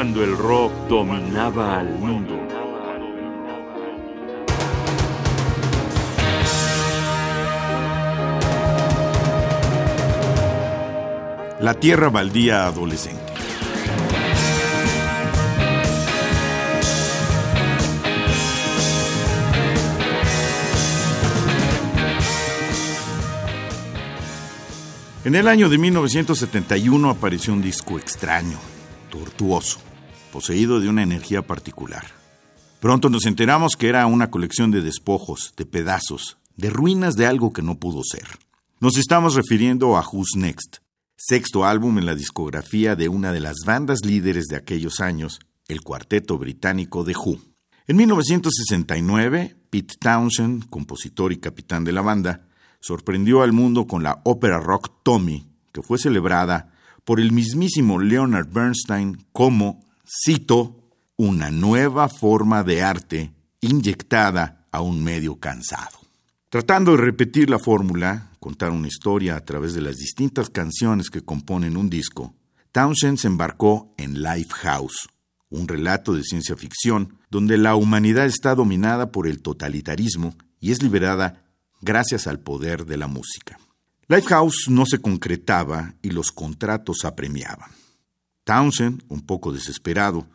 cuando el rock dominaba al mundo. La tierra baldía adolescente. En el año de 1971 apareció un disco extraño, tortuoso, poseído de una energía particular. Pronto nos enteramos que era una colección de despojos, de pedazos, de ruinas de algo que no pudo ser. Nos estamos refiriendo a Who's Next, sexto álbum en la discografía de una de las bandas líderes de aquellos años, el cuarteto británico The Who. En 1969, Pete Townshend, compositor y capitán de la banda, sorprendió al mundo con la ópera rock Tommy, que fue celebrada por el mismísimo Leonard Bernstein como, cito, una nueva forma de arte inyectada a un medio cansado. Tratando de repetir la fórmula, contar una historia a través de las distintas canciones que componen un disco, Townshend se embarcó en Lifehouse, un relato de ciencia ficción donde la humanidad está dominada por el totalitarismo y es liberada gracias al poder de la música. Lifehouse no se concretaba y los contratos apremiaban. Townsend, un poco desesperado,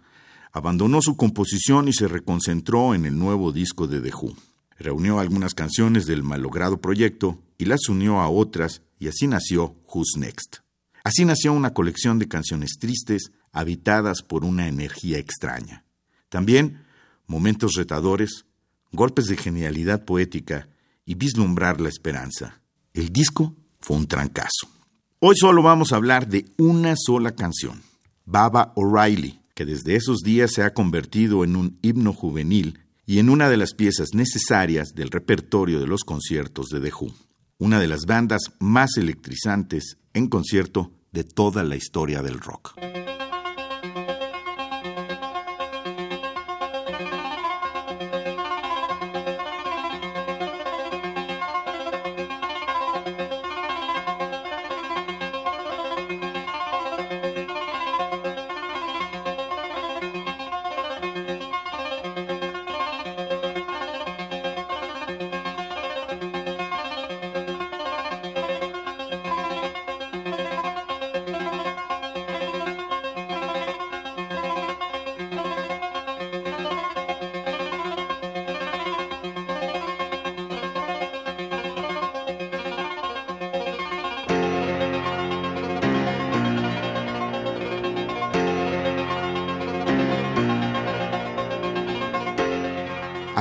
abandonó su composición y se reconcentró en el nuevo disco de The Who. Reunió algunas canciones del malogrado proyecto y las unió a otras y así nació Who's Next. Así nació una colección de canciones tristes habitadas por una energía extraña. También momentos retadores, golpes de genialidad poética y vislumbrar la esperanza. El disco fue un trancazo. Hoy solo vamos a hablar de una sola canción, Baba O'Reilly, que desde esos días se ha convertido en un himno juvenil y en una de las piezas necesarias del repertorio de los conciertos de The Who, una de las bandas más electrizantes en concierto de toda la historia del rock.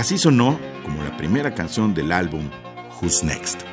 Así sonó como la primera canción del álbum Who's Next.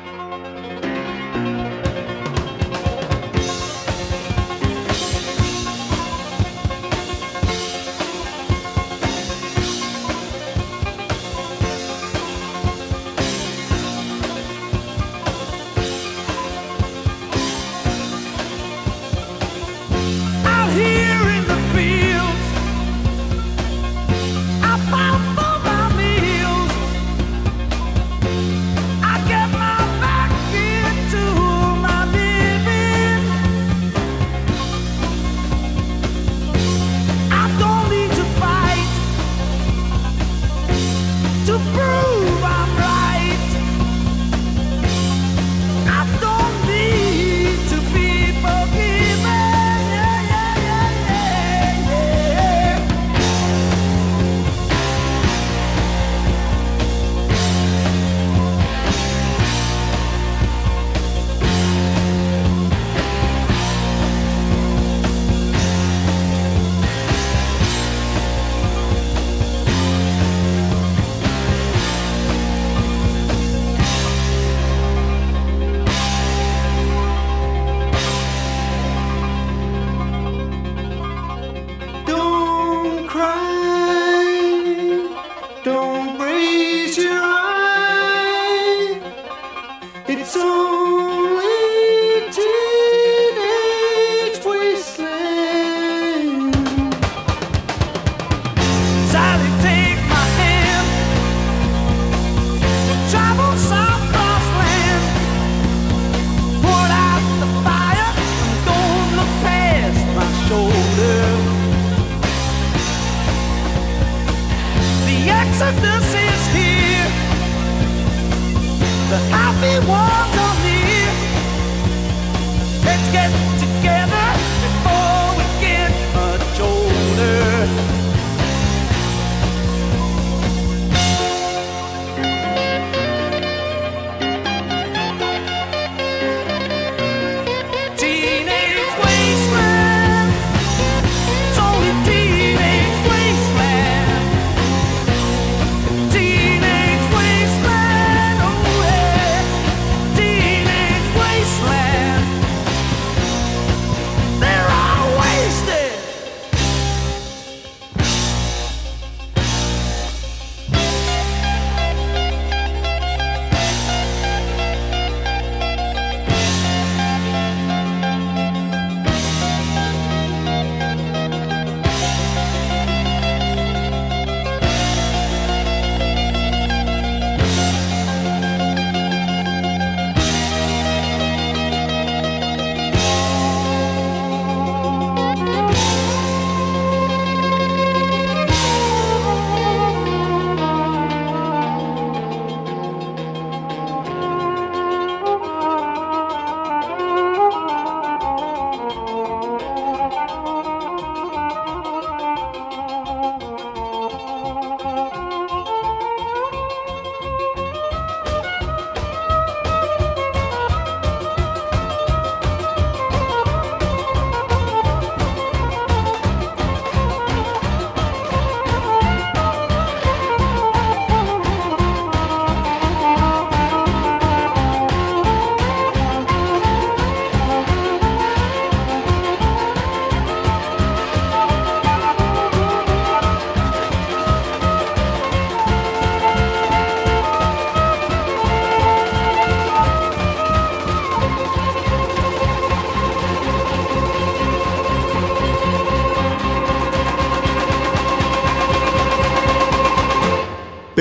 Let's get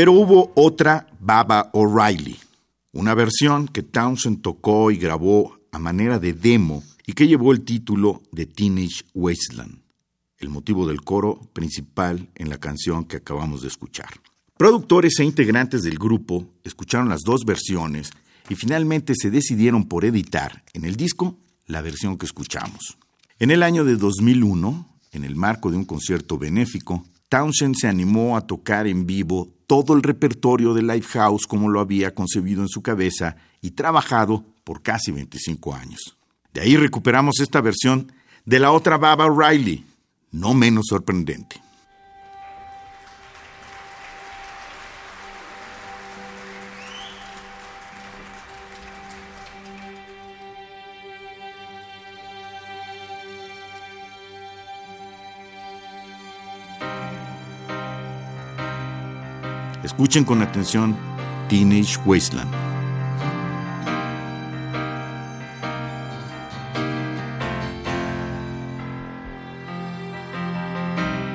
Pero hubo otra Baba O'Reilly, una versión que Townsend tocó y grabó a manera de demo y que llevó el título de Teenage Wasteland, el motivo del coro principal en la canción que acabamos de escuchar. Productores e integrantes del grupo escucharon las dos versiones y finalmente se decidieron por editar en el disco la versión que escuchamos. En el año de 2001, en el marco de un concierto benéfico, Townsend se animó a tocar en vivo todo el repertorio de Lifehouse como lo había concebido en su cabeza y trabajado por casi 25 años. De ahí recuperamos esta versión de la otra Baba Riley, no menos sorprendente. Escuchen con atención Teenage Wasteland.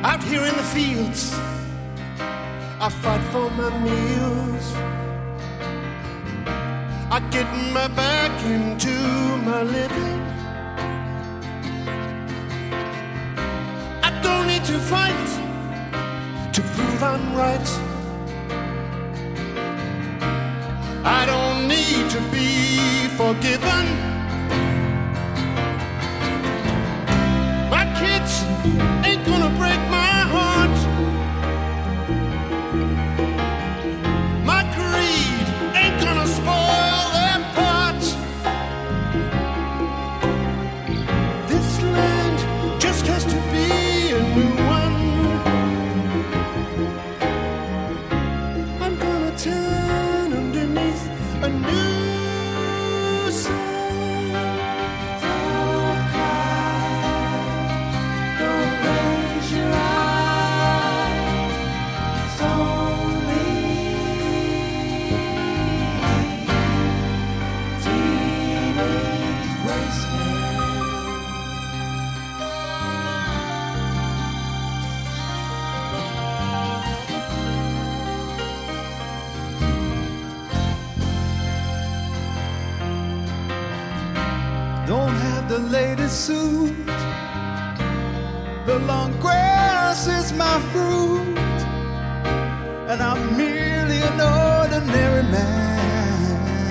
Out here in the fields, I fight for my meals. I get my back into my living. I don't need to fight to prove I'm right. I don't need to be forgiven. Don't have the latest suit. The long grass is my fruit. and I'm merely an ordinary man.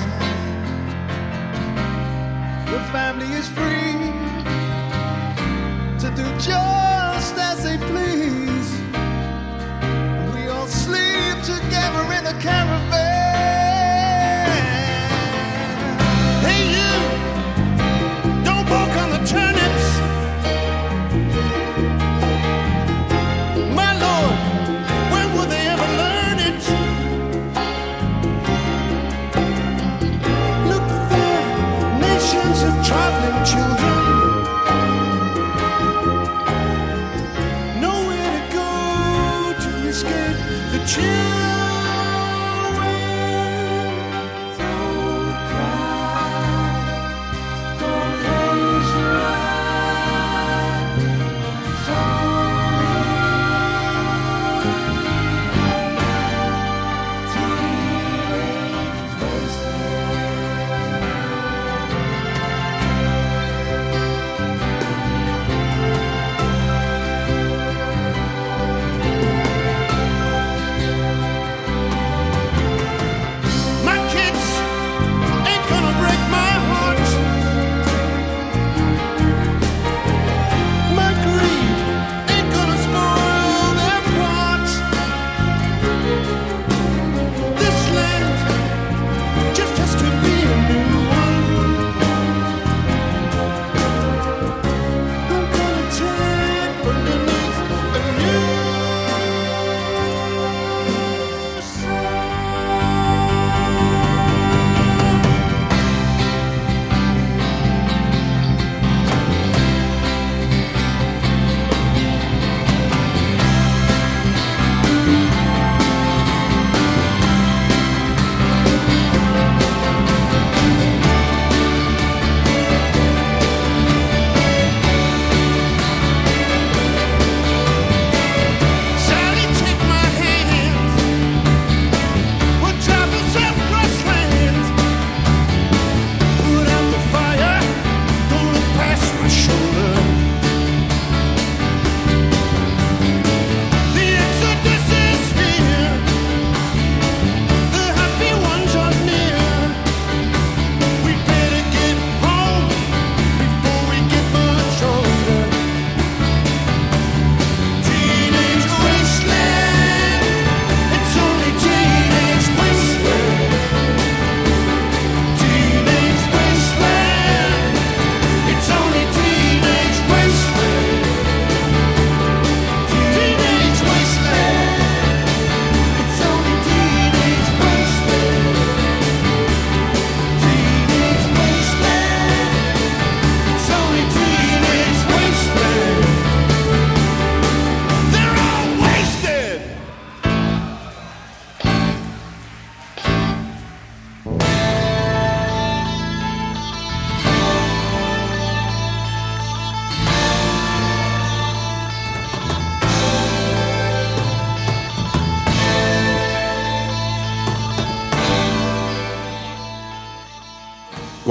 The family is free to do just as they please. We all sleep together in a caravan.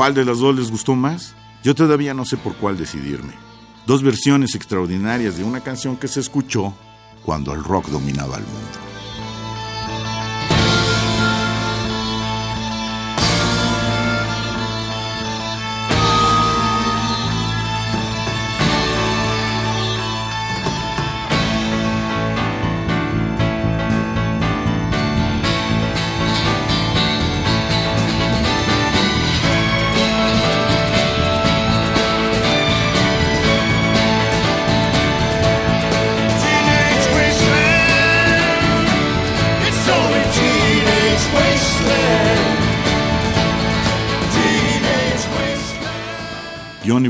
¿Cuál de las dos les gustó más? Yo todavía no sé por cuál decidirme. Dos versiones extraordinarias de una canción que se escuchó cuando el rock dominaba el mundo.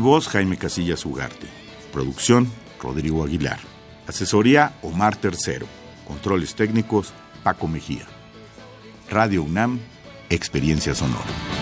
Voz, Jaime Casillas Ugarte. Producción, Rodrigo Aguilar. Asesoría, Omar Tercero. Controles técnicos, Paco Mejía. Radio UNAM, Experiencia Sonora.